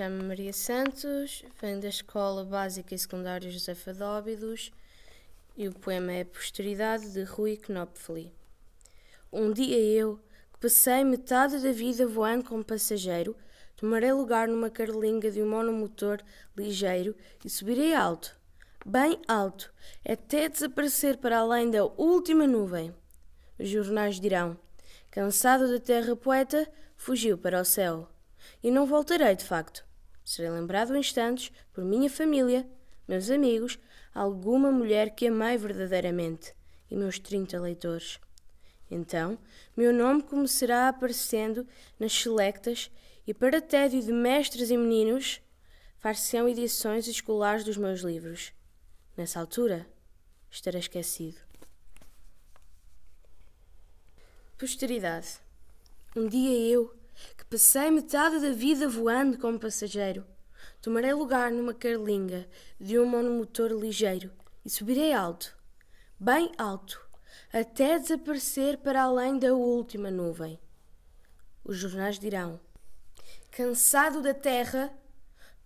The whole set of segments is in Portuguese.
Chamo-me Maria Santos, venho da Escola Básica e Secundária José Fadóbidos e o poema é Posteridade de Rui Knopfli. Um dia eu, que passei metade da vida voando como passageiro, tomarei lugar numa carlinga de um monomotor ligeiro e subirei alto, bem alto, até desaparecer para além da última nuvem. Os jornais dirão: Cansado da terra poeta, fugiu para o céu. E não voltarei de facto. Serei lembrado instantes por minha família, meus amigos, alguma mulher que amei verdadeiramente e meus trinta leitores. Então, meu nome começará aparecendo nas selectas e, para tédio de mestres e meninos, far-se-ão edições escolares dos meus livros. Nessa altura, estarei esquecido. Posteridade. Um dia eu, que passei metade da vida voando como passageiro, tomarei lugar numa carlinga de um monomotor ligeiro e subirei alto, bem alto, até desaparecer para além da última nuvem. Os jornais dirão: Cansado da terra,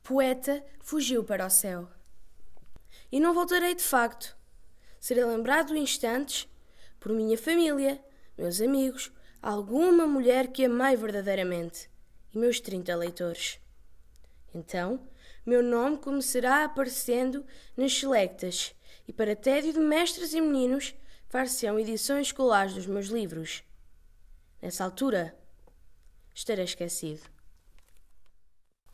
poeta fugiu para o céu. E não voltarei de facto. Serei lembrado instantes por minha família, meus amigos, alguma mulher que amei verdadeiramente e meus trinta leitores. Então, meu nome começará aparecendo nas selectas e, para tédio de mestres e meninos, far-se-ão edições escolares dos meus livros. Nessa altura, estarei esquecido.